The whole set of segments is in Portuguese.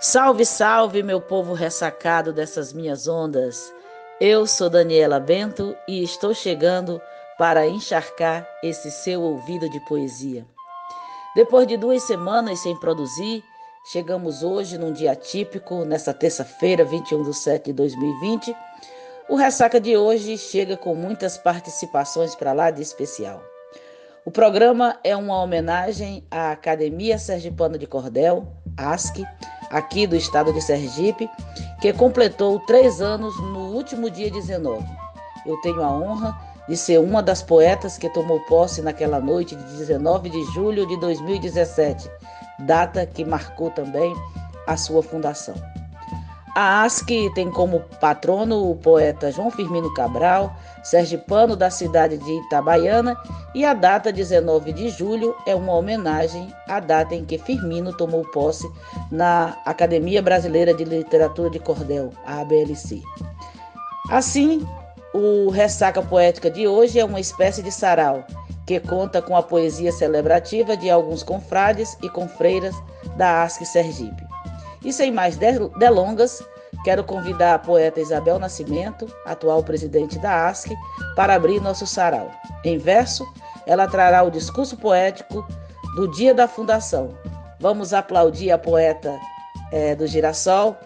Salve, salve, meu povo ressacado dessas minhas ondas. Eu sou Daniela Bento e estou chegando para encharcar esse seu ouvido de poesia. Depois de duas semanas sem produzir, chegamos hoje num dia típico, nesta terça-feira, 21 de setembro de 2020. O Ressaca de hoje chega com muitas participações para lá de especial. O programa é uma homenagem à Academia Sergipana de Cordel, ASC, aqui do estado de Sergipe, que completou três anos no último dia 19. Eu tenho a honra de ser uma das poetas que tomou posse naquela noite de 19 de julho de 2017, data que marcou também a sua fundação. A ASC tem como patrono o poeta João Firmino Cabral, sergipano da cidade de Itabaiana, e a data 19 de julho é uma homenagem à data em que Firmino tomou posse na Academia Brasileira de Literatura de Cordel, a ABLC. Assim, o Ressaca Poética de hoje é uma espécie de sarau, que conta com a poesia celebrativa de alguns confrades e confreiras da ASC Sergipe. E sem mais delongas, quero convidar a poeta Isabel Nascimento, atual presidente da ASC, para abrir nosso sarau. Em verso, ela trará o discurso poético do dia da fundação. Vamos aplaudir a poeta é, do Girassol.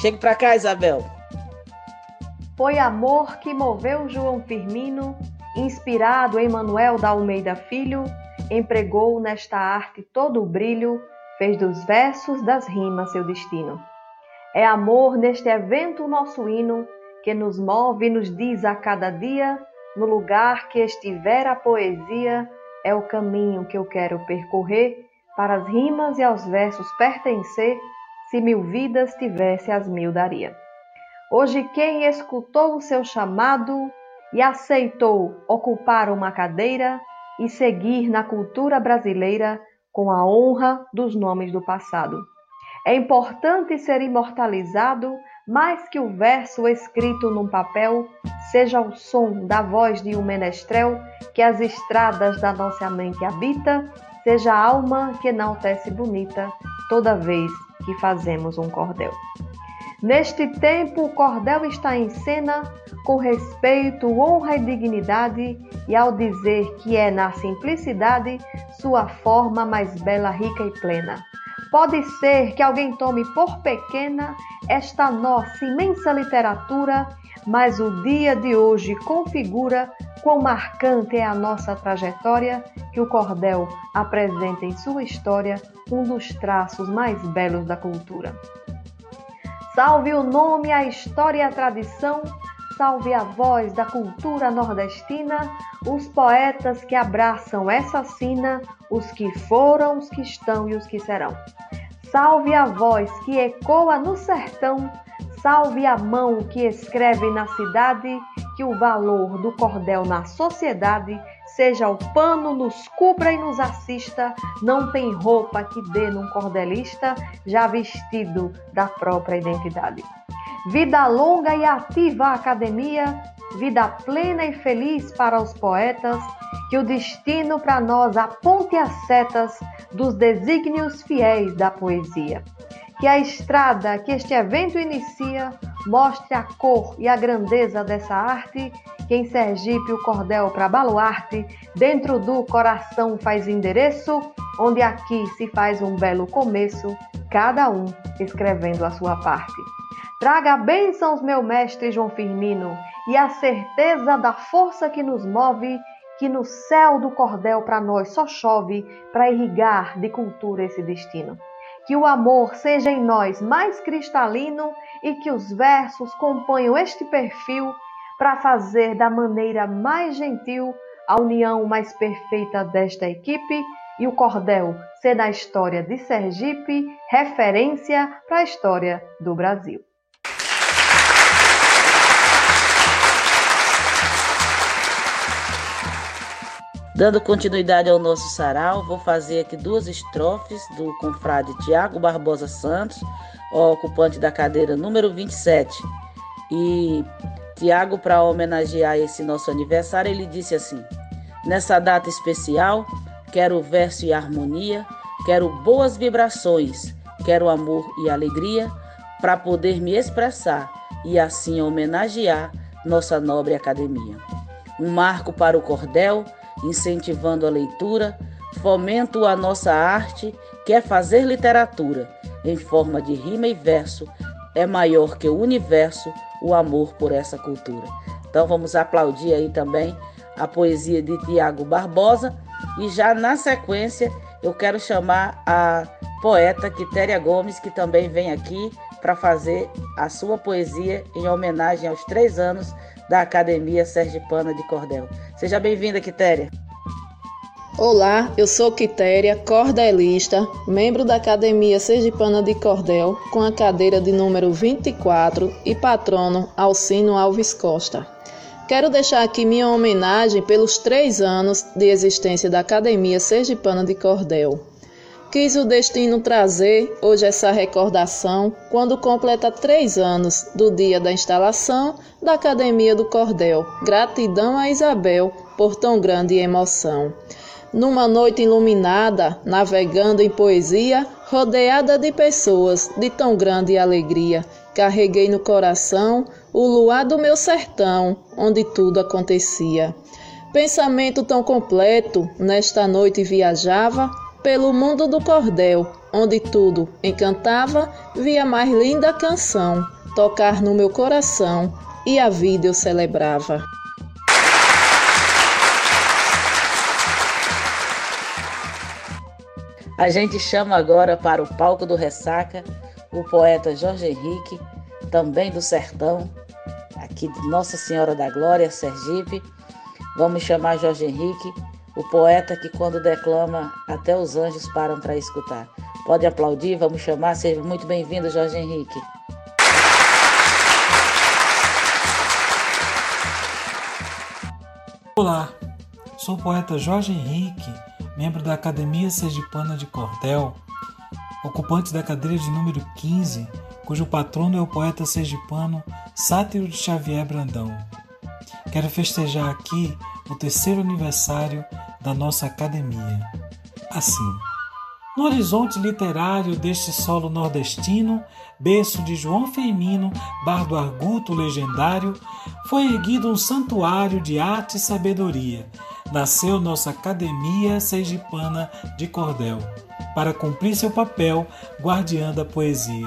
Chegue para cá, Isabel. Foi amor que moveu João Firmino, inspirado em Manuel da Almeida Filho, empregou nesta arte todo o brilho fez dos versos das rimas seu destino. É amor neste evento nosso hino, que nos move e nos diz a cada dia, no lugar que estiver a poesia, é o caminho que eu quero percorrer, para as rimas e aos versos pertencer, se mil vidas tivesse as mil daria. Hoje quem escutou o seu chamado e aceitou ocupar uma cadeira e seguir na cultura brasileira, com a honra dos nomes do passado. É importante ser imortalizado mais que o verso escrito num papel seja o som da voz de um menestrel que as estradas da nossa mente habita, seja a alma que enaltece bonita toda vez que fazemos um cordel. Neste tempo, o cordel está em cena com respeito, honra e dignidade, e ao dizer que é na simplicidade sua forma mais bela, rica e plena. Pode ser que alguém tome por pequena esta nossa imensa literatura, mas o dia de hoje configura quão marcante é a nossa trajetória que o cordel apresenta em sua história um dos traços mais belos da cultura. Salve o nome, a história e a tradição, salve a voz da cultura nordestina, os poetas que abraçam essa sina, os que foram, os que estão e os que serão. Salve a voz que ecoa no sertão, salve a mão que escreve na cidade, que o valor do cordel na sociedade seja o pano, nos cubra e nos assista, não tem roupa que dê num cordelista, já vestido da própria identidade. Vida longa e ativa a academia, vida plena e feliz para os poetas, que o destino para nós aponte as setas dos desígnios fiéis da poesia. Que a estrada que este evento inicia mostre a cor e a grandeza dessa arte, que em Sergipe o cordel para baluarte, dentro do coração faz endereço, onde aqui se faz um belo começo, cada um escrevendo a sua parte. Traga bênçãos, meu mestre João Firmino, e a certeza da força que nos move, que no céu do cordel para nós só chove, para irrigar de cultura esse destino. Que o amor seja em nós mais cristalino e que os versos componham este perfil para fazer da maneira mais gentil a união mais perfeita desta equipe e o cordel ser na história de Sergipe referência para a história do Brasil. Dando continuidade ao nosso sarau, vou fazer aqui duas estrofes do confrade Tiago Barbosa Santos, ocupante da cadeira número 27. E Tiago, para homenagear esse nosso aniversário, ele disse assim: Nessa data especial, quero verso e harmonia, quero boas vibrações, quero amor e alegria para poder me expressar e assim homenagear nossa nobre academia. Um marco para o cordel, incentivando a leitura, fomento a nossa arte, que é fazer literatura em forma de rima e verso, é maior que o universo o amor por essa cultura. Então vamos aplaudir aí também a poesia de Tiago Barbosa e já na sequência eu quero chamar a poeta Quitéria Gomes, que também vem aqui para fazer a sua poesia em homenagem aos três anos da Academia Sergipana de Cordel. Seja bem-vinda, Quitéria. Olá, eu sou Quitéria, cordelista, membro da Academia Sergipana de Cordel, com a cadeira de número 24 e patrono Alcino Alves Costa. Quero deixar aqui minha homenagem pelos três anos de existência da Academia Sergipana de Cordel. Quis o destino trazer hoje essa recordação quando completa três anos do dia da instalação da Academia do Cordel. Gratidão a Isabel por tão grande emoção. Numa noite iluminada, navegando em poesia, rodeada de pessoas de tão grande alegria, carreguei no coração o luar do meu sertão, onde tudo acontecia. Pensamento tão completo, nesta noite viajava pelo mundo do cordel, onde tudo encantava, via mais linda canção tocar no meu coração e a vida eu celebrava. A gente chama agora para o palco do Ressaca o poeta Jorge Henrique, também do Sertão, aqui de Nossa Senhora da Glória, Sergipe. Vamos chamar Jorge Henrique o poeta que, quando declama, até os anjos param para escutar. Pode aplaudir, vamos chamar. Seja muito bem-vindo, Jorge Henrique. Olá, sou o poeta Jorge Henrique, membro da Academia Sergipana de Cordel, ocupante da cadeira de número 15, cujo patrono é o poeta sergipano Sátiro de Xavier Brandão. Quero festejar aqui o terceiro aniversário da nossa academia. Assim, no horizonte literário deste solo nordestino, berço de João Firmino, bardo arguto legendário, foi erguido um santuário de arte e sabedoria. Nasceu nossa Academia Sergipana de Cordel, para cumprir seu papel guardiã da poesia.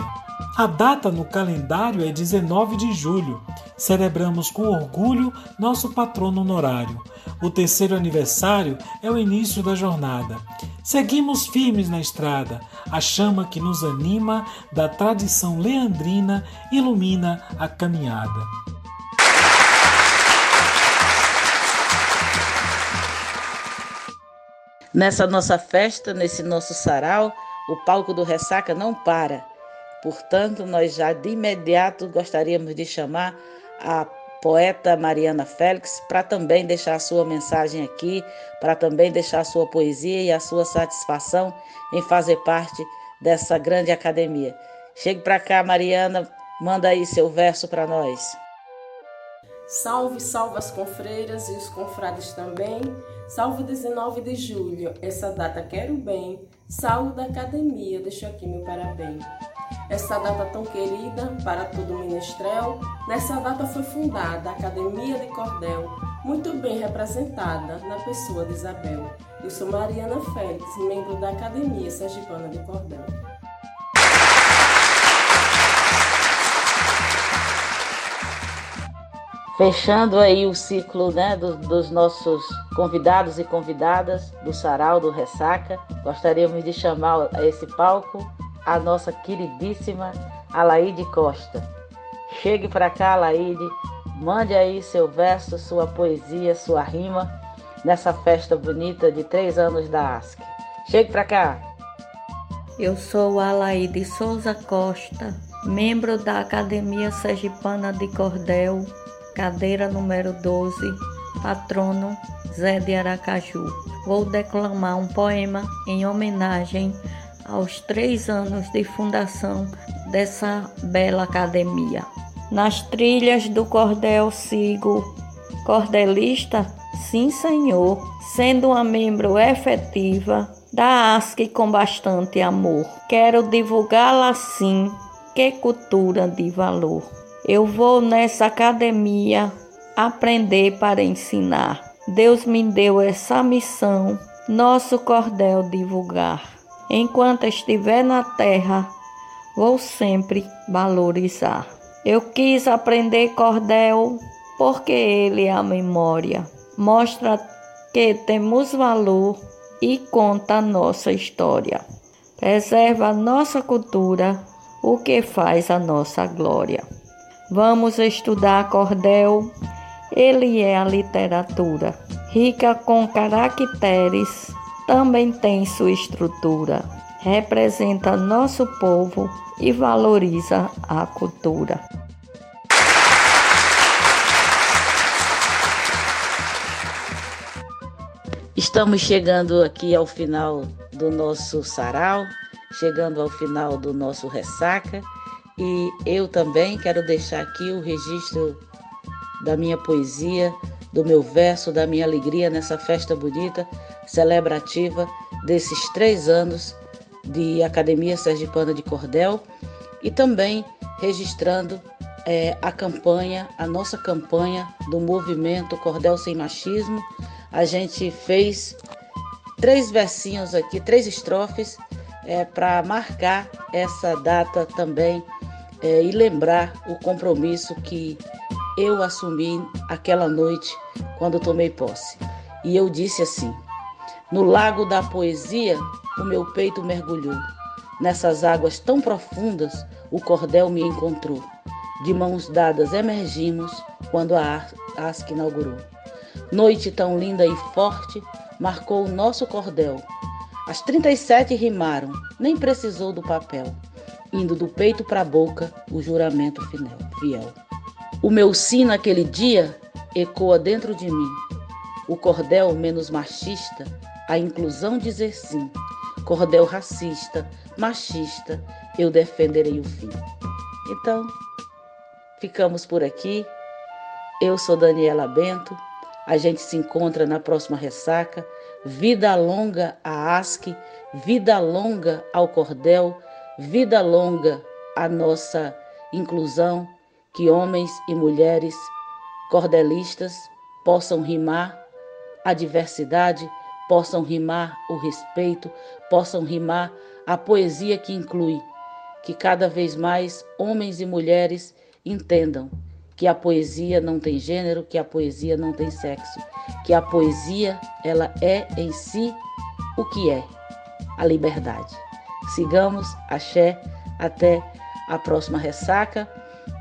A data no calendário é 19 de julho. Celebramos com orgulho nosso patrono honorário. O terceiro aniversário é o início da jornada. Seguimos firmes na estrada. A chama que nos anima da tradição leandrina ilumina a caminhada. Nessa nossa festa, nesse nosso sarau, o palco do Ressaca não para. Portanto, nós já de imediato gostaríamos de chamar a poeta Mariana Félix para também deixar a sua mensagem aqui, para também deixar a sua poesia e a sua satisfação em fazer parte dessa grande academia. Chegue para cá, Mariana, manda aí seu verso para nós. Salve, salve as confreiras e os confrades também. Salve 19 de julho, essa data quero bem. Salve da academia, deixo aqui meu parabéns. Essa data tão querida para todo menestrel, nessa data foi fundada a Academia de Cordel, muito bem representada na pessoa de Isabel. Eu sou Mariana Félix, membro da Academia Sergipana de Cordel. Fechando aí o ciclo né, do, dos nossos convidados e convidadas do Sarau do Ressaca, gostaríamos de chamar a esse palco a nossa queridíssima Alaide Costa. Chegue para cá, Alaide, mande aí seu verso, sua poesia, sua rima nessa festa bonita de três anos da ASC. Chegue para cá. Eu sou Alaide Souza Costa, membro da Academia Sergipana de Cordel, cadeira número 12, patrono Zé de Aracaju. Vou declamar um poema em homenagem aos três anos de fundação dessa bela academia. Nas trilhas do cordel sigo, cordelista, sim senhor, sendo uma membro efetiva, da ASC com bastante amor. Quero divulgá-la assim, que cultura de valor. Eu vou nessa academia aprender para ensinar. Deus me deu essa missão, nosso cordel divulgar. Enquanto estiver na terra, vou sempre valorizar. Eu quis aprender cordel porque ele é a memória. Mostra que temos valor e conta nossa história. Preserva a nossa cultura, o que faz a nossa glória. Vamos estudar cordel, ele é a literatura, rica com caracteres também tem sua estrutura, representa nosso povo e valoriza a cultura. Estamos chegando aqui ao final do nosso sarau, chegando ao final do nosso ressaca, e eu também quero deixar aqui o registro da minha poesia, do meu verso, da minha alegria nessa festa bonita celebrativa desses três anos de Academia Sergipana de Cordel e também registrando é, a campanha, a nossa campanha do movimento Cordel Sem Machismo. A gente fez três versinhos aqui, três estrofes, é, para marcar essa data também é, e lembrar o compromisso que eu assumi aquela noite quando tomei posse. E eu disse assim: no lago da poesia, o meu peito mergulhou. Nessas águas tão profundas, o cordel me encontrou. De mãos dadas emergimos quando a ASC inaugurou. Noite tão linda e forte marcou o nosso cordel. As 37 rimaram, nem precisou do papel, indo do peito para a boca o juramento fiel. O meu sim naquele dia ecoa dentro de mim. O cordel menos machista a inclusão dizer sim. Cordel racista, machista, eu defenderei o fim. Então, ficamos por aqui. Eu sou Daniela Bento. A gente se encontra na próxima ressaca. Vida longa a ASC, vida longa ao cordel, vida longa a nossa inclusão, que homens e mulheres cordelistas possam rimar a diversidade possam rimar o respeito, possam rimar a poesia que inclui, que cada vez mais homens e mulheres entendam que a poesia não tem gênero, que a poesia não tem sexo, que a poesia ela é em si o que é, a liberdade. Sigamos, axé, até a próxima ressaca.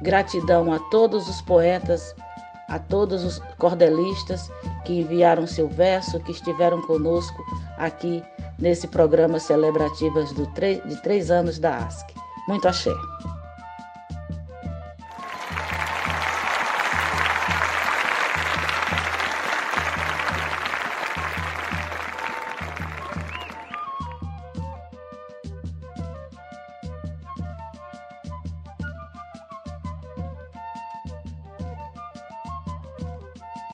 Gratidão a todos os poetas a todos os cordelistas que enviaram seu verso, que estiveram conosco aqui nesse programa celebrativas de três anos da ASC. Muito axé.